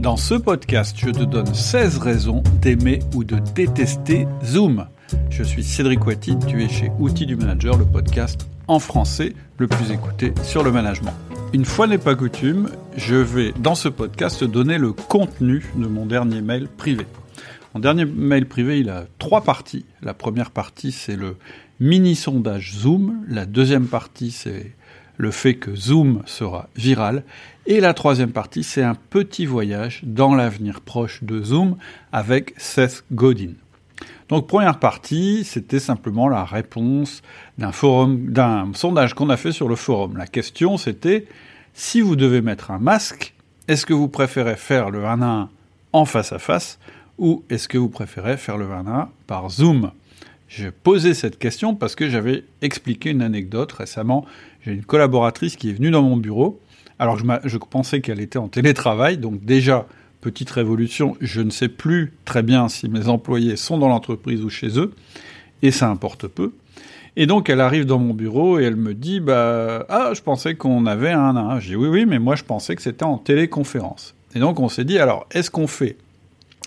Dans ce podcast, je te donne 16 raisons d'aimer ou de détester Zoom. Je suis Cédric Watty, tu es chez Outils du Manager, le podcast en français le plus écouté sur le management. Une fois n'est pas coutume, je vais dans ce podcast te donner le contenu de mon dernier mail privé. Mon dernier mail privé, il a trois parties. La première partie, c'est le mini sondage Zoom. La deuxième partie, c'est le fait que Zoom sera viral. Et la troisième partie, c'est un petit voyage dans l'avenir proche de Zoom avec Seth Godin. Donc première partie, c'était simplement la réponse d'un forum, d'un sondage qu'on a fait sur le forum. La question c'était si vous devez mettre un masque, est-ce que vous préférez faire le 1 à 1 en face à face ou est-ce que vous préférez faire le 1 à 1 par Zoom? J'ai posé cette question parce que j'avais expliqué une anecdote récemment. J'ai une collaboratrice qui est venue dans mon bureau. Alors je, je pensais qu'elle était en télétravail, donc déjà petite révolution, je ne sais plus très bien si mes employés sont dans l'entreprise ou chez eux, et ça importe peu. Et donc elle arrive dans mon bureau et elle me dit bah ah je pensais qu'on avait un à un. J'ai oui oui mais moi je pensais que c'était en téléconférence. Et donc on s'est dit alors est-ce qu'on fait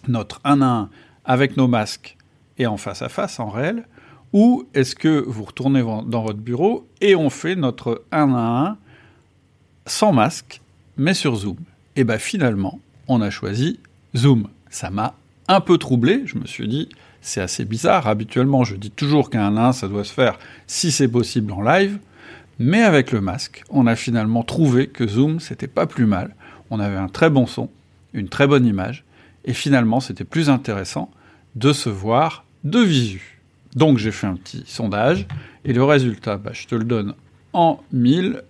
notre 1 à 1 avec nos masques et en face à face en réel ou est-ce que vous retournez dans votre bureau et on fait notre 1 à 1 sans masque mais sur Zoom. Et bien finalement on a choisi Zoom. Ça m'a un peu troublé, je me suis dit, c'est assez bizarre, habituellement je dis toujours qu'un 1 ça doit se faire si c'est possible en live, mais avec le masque, on a finalement trouvé que Zoom c'était pas plus mal, on avait un très bon son, une très bonne image, et finalement c'était plus intéressant de se voir de visu. Donc j'ai fait un petit sondage, et le résultat, bah, je te le donne en 1000,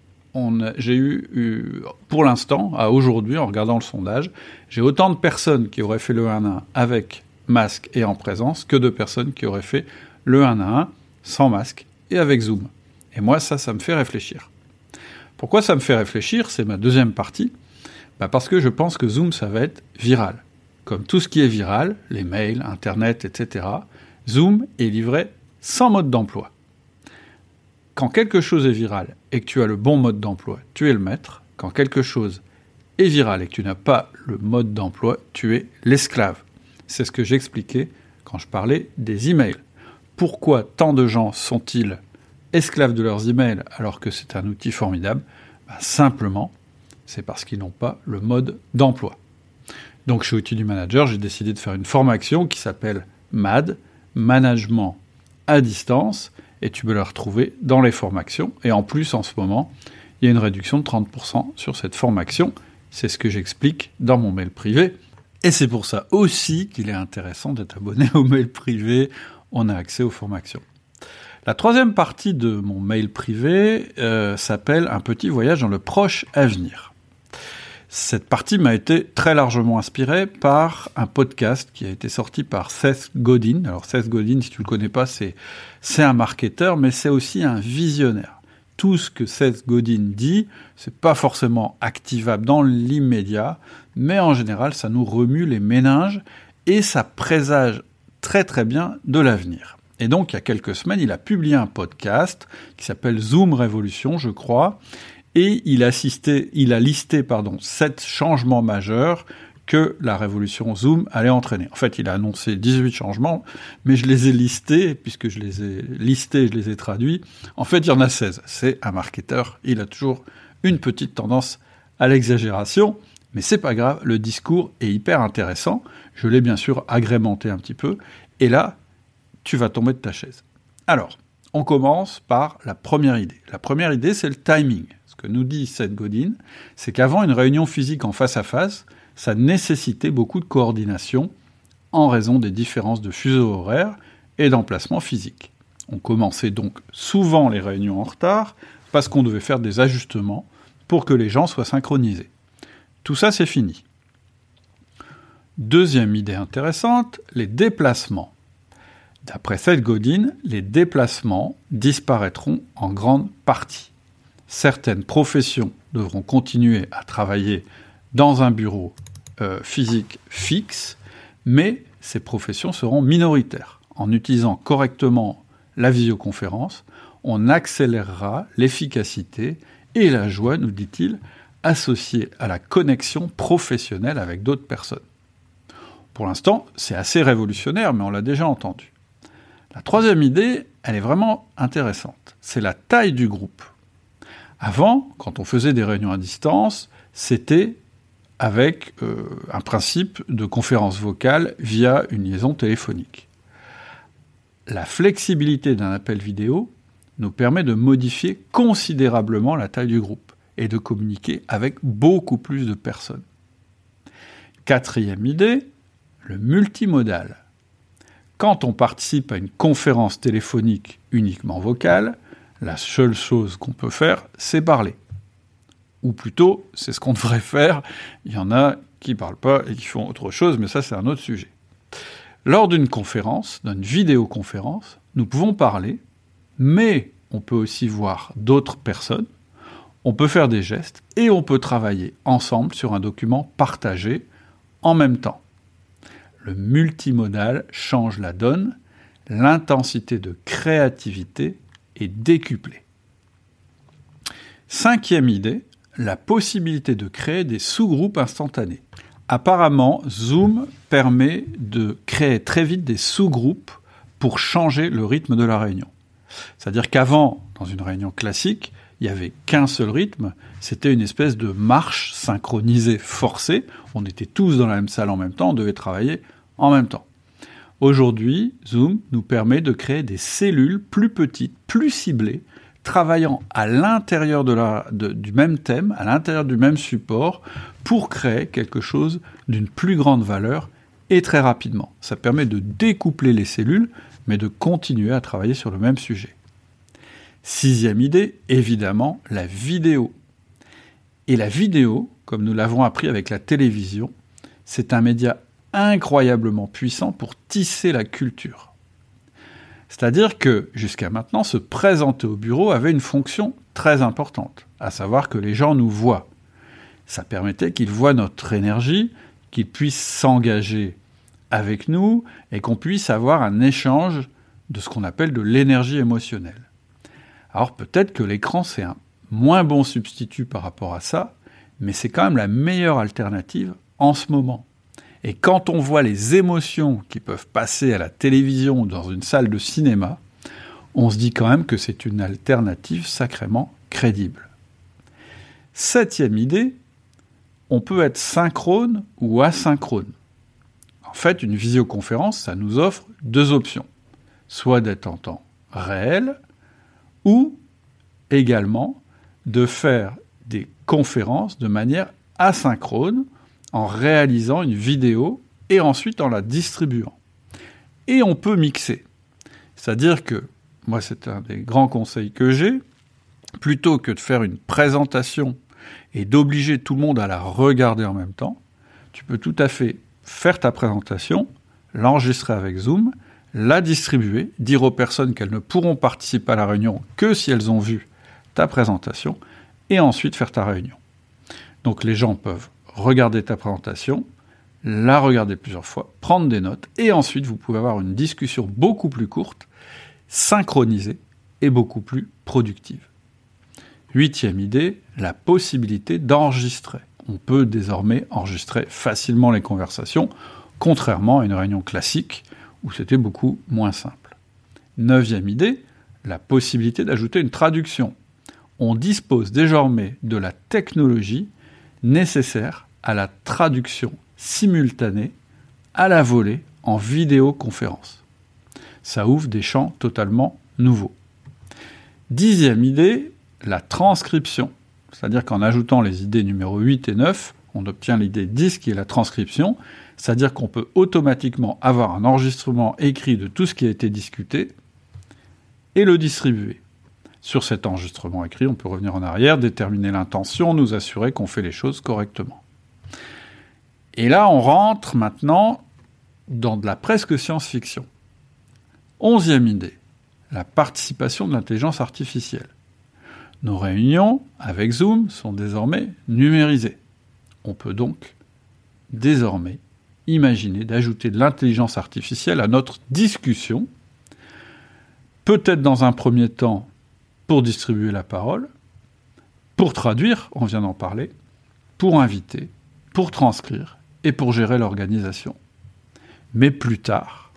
j'ai eu, pour l'instant, à aujourd'hui, en regardant le sondage, j'ai autant de personnes qui auraient fait le 1 à 1 avec masque et en présence que de personnes qui auraient fait le 1 à 1 sans masque et avec Zoom. Et moi, ça, ça me fait réfléchir. Pourquoi ça me fait réfléchir? C'est ma deuxième partie. Bah parce que je pense que Zoom, ça va être viral. Comme tout ce qui est viral, les mails, Internet, etc., Zoom est livré sans mode d'emploi quand quelque chose est viral et que tu as le bon mode d'emploi, tu es le maître. Quand quelque chose est viral et que tu n'as pas le mode d'emploi, tu es l'esclave. C'est ce que j'expliquais quand je parlais des emails. Pourquoi tant de gens sont-ils esclaves de leurs emails alors que c'est un outil formidable? Ben, Simplement, c'est parce qu'ils n'ont pas le mode d'emploi. Donc chez Outil du Manager, j'ai décidé de faire une formation qui s'appelle MAD, Management à distance, et tu peux la retrouver dans les formations. Et en plus, en ce moment, il y a une réduction de 30% sur cette formation. C'est ce que j'explique dans mon mail privé. Et c'est pour ça aussi qu'il est intéressant d'être abonné au mail privé. On a accès aux formations. La troisième partie de mon mail privé euh, s'appelle Un petit voyage dans le proche avenir. Cette partie m'a été très largement inspirée par un podcast qui a été sorti par Seth Godin. Alors Seth Godin, si tu le connais pas, c'est c'est un marketeur, mais c'est aussi un visionnaire. Tout ce que Seth Godin dit, c'est pas forcément activable dans l'immédiat, mais en général, ça nous remue les méninges et ça présage très très bien de l'avenir. Et donc, il y a quelques semaines, il a publié un podcast qui s'appelle Zoom Révolution, je crois, et il a, listé pardon, sept changements majeurs que la révolution Zoom allait entraîner. En fait, il a annoncé 18 changements, mais je les ai listés, puisque je les ai listés, je les ai traduits. En fait, il y en a 16. C'est un marketeur, il a toujours une petite tendance à l'exagération, mais c'est pas grave, le discours est hyper intéressant. Je l'ai bien sûr agrémenté un petit peu, et là, tu vas tomber de ta chaise. Alors, on commence par la première idée. La première idée, c'est le timing. Nous dit Seth Godin, c'est qu'avant une réunion physique en face à face, ça nécessitait beaucoup de coordination en raison des différences de fuseaux horaires et d'emplacement physique. On commençait donc souvent les réunions en retard parce qu'on devait faire des ajustements pour que les gens soient synchronisés. Tout ça, c'est fini. Deuxième idée intéressante, les déplacements. D'après Seth Godin, les déplacements disparaîtront en grande partie certaines professions devront continuer à travailler dans un bureau euh, physique fixe, mais ces professions seront minoritaires. En utilisant correctement la visioconférence, on accélérera l'efficacité et la joie, nous dit-il, associée à la connexion professionnelle avec d'autres personnes. Pour l'instant, c'est assez révolutionnaire, mais on l'a déjà entendu. La troisième idée, elle est vraiment intéressante. C'est la taille du groupe. Avant, quand on faisait des réunions à distance, c'était avec euh, un principe de conférence vocale via une liaison téléphonique. La flexibilité d'un appel vidéo nous permet de modifier considérablement la taille du groupe et de communiquer avec beaucoup plus de personnes. Quatrième idée, le multimodal. Quand on participe à une conférence téléphonique uniquement vocale, la seule chose qu'on peut faire, c'est parler. Ou plutôt, c'est ce qu'on devrait faire. Il y en a qui ne parlent pas et qui font autre chose, mais ça c'est un autre sujet. Lors d'une conférence, d'une vidéoconférence, nous pouvons parler, mais on peut aussi voir d'autres personnes, on peut faire des gestes et on peut travailler ensemble sur un document partagé en même temps le multimodal change la donne, l'intensité de créativité est décuplée. Cinquième idée, la possibilité de créer des sous-groupes instantanés. Apparemment, Zoom permet de créer très vite des sous-groupes pour changer le rythme de la réunion. C'est-à-dire qu'avant, dans une réunion classique, il n'y avait qu'un seul rythme, c'était une espèce de marche synchronisée forcée, on était tous dans la même salle en même temps, on devait travailler en même temps. Aujourd'hui, Zoom nous permet de créer des cellules plus petites, plus ciblées, travaillant à l'intérieur du même thème, à l'intérieur du même support, pour créer quelque chose d'une plus grande valeur et très rapidement. Ça permet de découpler les cellules, mais de continuer à travailler sur le même sujet. Sixième idée, évidemment, la vidéo. Et la vidéo, comme nous l'avons appris avec la télévision, c'est un média incroyablement puissant pour tisser la culture. C'est-à-dire que jusqu'à maintenant, se présenter au bureau avait une fonction très importante, à savoir que les gens nous voient. Ça permettait qu'ils voient notre énergie, qu'ils puissent s'engager avec nous et qu'on puisse avoir un échange de ce qu'on appelle de l'énergie émotionnelle. Alors peut-être que l'écran c'est un moins bon substitut par rapport à ça, mais c'est quand même la meilleure alternative en ce moment. Et quand on voit les émotions qui peuvent passer à la télévision ou dans une salle de cinéma, on se dit quand même que c'est une alternative sacrément crédible. Septième idée, on peut être synchrone ou asynchrone. En fait, une visioconférence, ça nous offre deux options. Soit d'être en temps réel, ou également de faire des conférences de manière asynchrone, en réalisant une vidéo et ensuite en la distribuant. Et on peut mixer. C'est-à-dire que, moi c'est un des grands conseils que j'ai, plutôt que de faire une présentation et d'obliger tout le monde à la regarder en même temps, tu peux tout à fait faire ta présentation, l'enregistrer avec Zoom, la distribuer, dire aux personnes qu'elles ne pourront participer à la réunion que si elles ont vu ta présentation, et ensuite faire ta réunion. Donc les gens peuvent regarder ta présentation, la regarder plusieurs fois, prendre des notes, et ensuite vous pouvez avoir une discussion beaucoup plus courte, synchronisée et beaucoup plus productive. Huitième idée, la possibilité d'enregistrer. On peut désormais enregistrer facilement les conversations, contrairement à une réunion classique où c'était beaucoup moins simple. Neuvième idée, la possibilité d'ajouter une traduction. On dispose désormais de la technologie nécessaire à la traduction simultanée à la volée en vidéoconférence. Ça ouvre des champs totalement nouveaux. Dixième idée, la transcription. C'est-à-dire qu'en ajoutant les idées numéro 8 et 9, on obtient l'idée 10 qui est la transcription. C'est-à-dire qu'on peut automatiquement avoir un enregistrement écrit de tout ce qui a été discuté et le distribuer. Sur cet enregistrement écrit, on peut revenir en arrière, déterminer l'intention, nous assurer qu'on fait les choses correctement. Et là, on rentre maintenant dans de la presque science-fiction. Onzième idée, la participation de l'intelligence artificielle. Nos réunions avec Zoom sont désormais numérisées. On peut donc désormais imaginer d'ajouter de l'intelligence artificielle à notre discussion, peut-être dans un premier temps pour distribuer la parole, pour traduire, on vient d'en parler, pour inviter, pour transcrire et pour gérer l'organisation. Mais plus tard,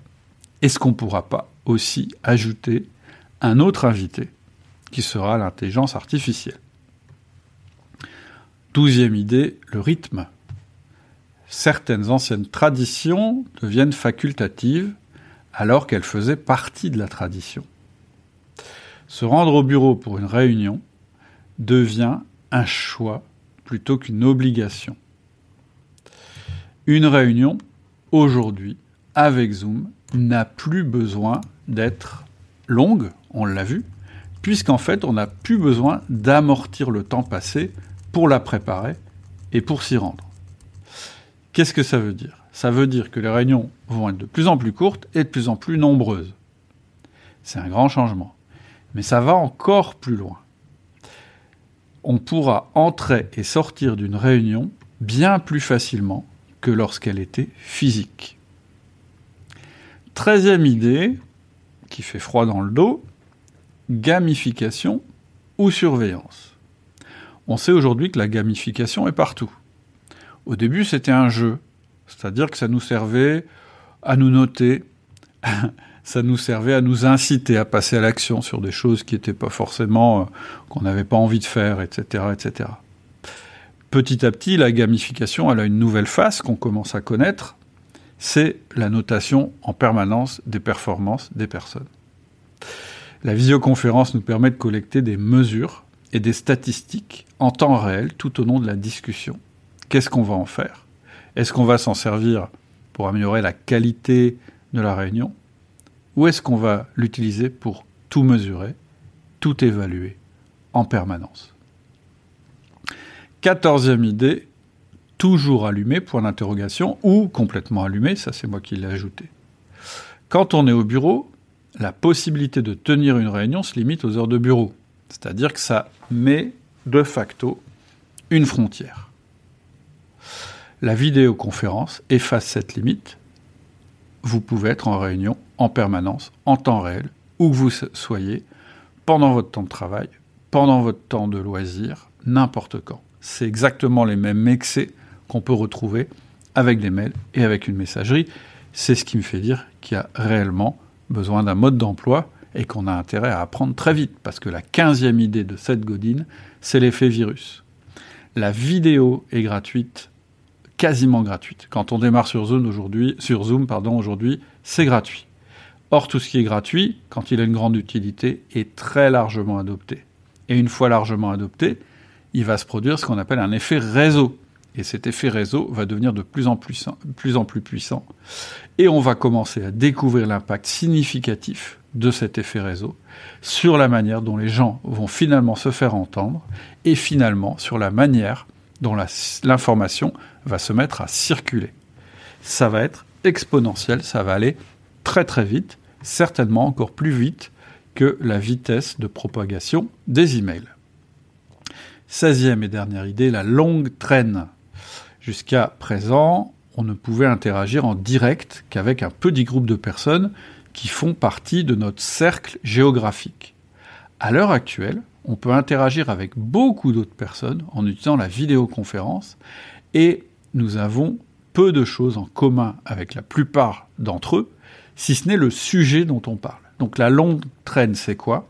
est-ce qu'on ne pourra pas aussi ajouter un autre invité qui sera l'intelligence artificielle? Douzième idée, le rythme. Certaines anciennes traditions deviennent facultatives alors qu'elles faisaient partie de la tradition. Se rendre au bureau pour une réunion devient un choix plutôt qu'une obligation. Une réunion, aujourd'hui, avec Zoom, n'a plus besoin d'être longue, on l'a vu, puisqu'en fait, on n'a plus besoin d'amortir le temps passé pour la préparer et pour s'y rendre. Qu'est-ce que ça veut dire? Ça veut dire que les réunions vont être de plus en plus courtes et de plus en plus nombreuses. C'est un grand changement. Mais ça va encore plus loin. On pourra entrer et sortir d'une réunion bien plus facilement que lorsqu'elle était physique. Treizième idée, qui fait froid dans le dos, gamification ou surveillance. On sait aujourd'hui que la gamification est partout. Au début, c'était un jeu, c'est-à-dire que ça nous servait à nous noter, ça nous servait à nous inciter à passer à l'action sur des choses qui n'étaient pas forcément, euh, qu'on n'avait pas envie de faire, etc., etc. Petit à petit, la gamification, a une nouvelle face qu'on commence à connaître, c'est la notation en permanence des performances des personnes. La visioconférence nous permet de collecter des mesures et des statistiques en temps réel tout au long de la discussion. Qu'est-ce qu'on va en faire? Est-ce qu'on va s'en servir pour améliorer la qualité de la réunion? Ou est-ce qu'on va l'utiliser pour tout mesurer, tout évaluer en permanence? Quatorzième idée, toujours allumé, point d'interrogation, ou complètement allumé, ça c'est moi qui l'ai ajouté. Quand on est au bureau, la possibilité de tenir une réunion se limite aux heures de bureau. C'est-à-dire que ça met de facto une frontière. La vidéoconférence efface cette limite. Vous pouvez être en réunion en permanence, en temps réel, où que vous soyez, pendant votre temps de travail, pendant votre temps de loisir, n'importe quand. C'est exactement les mêmes excès qu'on peut retrouver avec des mails et avec une messagerie. C'est ce qui me fait dire qu'il y a réellement besoin d'un mode d'emploi et qu'on a intérêt à apprendre très vite, parce que la quinzième idée de cette godine, c'est l'effet virus. La vidéo est gratuite, quasiment gratuite. Quand on démarre sur Zoom aujourd'hui, sur Zoom, pardon, aujourd'hui, c'est gratuit. Or, tout ce qui est gratuit, quand il a une grande utilité, est très largement adopté. Et une fois largement adopté, il va se produire ce qu'on appelle un effet réseau. Et cet effet réseau va devenir de plus en plus, puissant. Et on va commencer à découvrir l'impact significatif de cet effet réseau sur la manière dont les gens vont finalement se faire entendre et finalement sur la manière dont l'information va se mettre à circuler. Ça va être exponentiel, ça va aller très très vite, certainement encore plus vite que la vitesse de propagation des emails. 16e et dernière idée, la longue traîne. Jusqu'à présent, on ne pouvait interagir en direct qu'avec un petit groupe de personnes qui font partie de notre cercle géographique. À l'heure actuelle, on peut interagir avec beaucoup d'autres personnes en utilisant la vidéoconférence et nous avons peu de choses en commun avec la plupart d'entre eux, si ce n'est le sujet dont on parle. Donc la longue traîne, c'est quoi?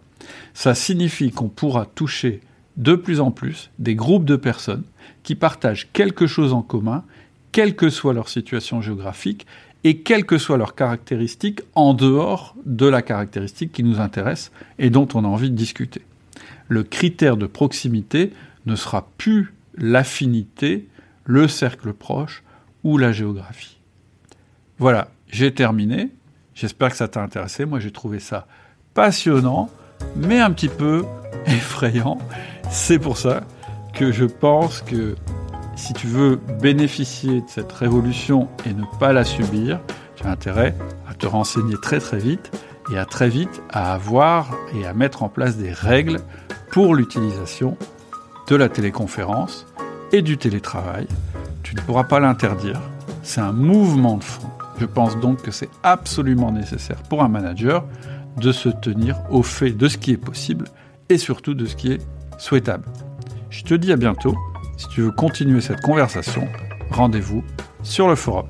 Ça signifie qu'on pourra toucher de plus en plus des groupes de personnes qui partagent quelque chose en commun, quelle que soit leur situation géographique, et quelles que soient leurs caractéristiques en dehors de la caractéristique qui nous intéresse et dont on a envie de discuter. Le critère de proximité ne sera plus l'affinité, le cercle proche ou la géographie. Voilà, j'ai terminé. J'espère que ça t'a intéressé. Moi, j'ai trouvé ça passionnant, mais un petit peu effrayant. C'est pour ça que je pense que si tu veux bénéficier de cette révolution et ne pas la subir, tu as intérêt à te renseigner très très vite et à très vite à avoir et à mettre en place des règles pour l'utilisation de la téléconférence et du télétravail. Tu ne pourras pas l'interdire. C'est un mouvement de fond. Je pense donc que c'est absolument nécessaire pour un manager de se tenir au fait de ce qui est possible et surtout de ce qui est souhaitable. Je te dis à bientôt Si tu veux continuer cette conversation, rendez-vous sur le forum.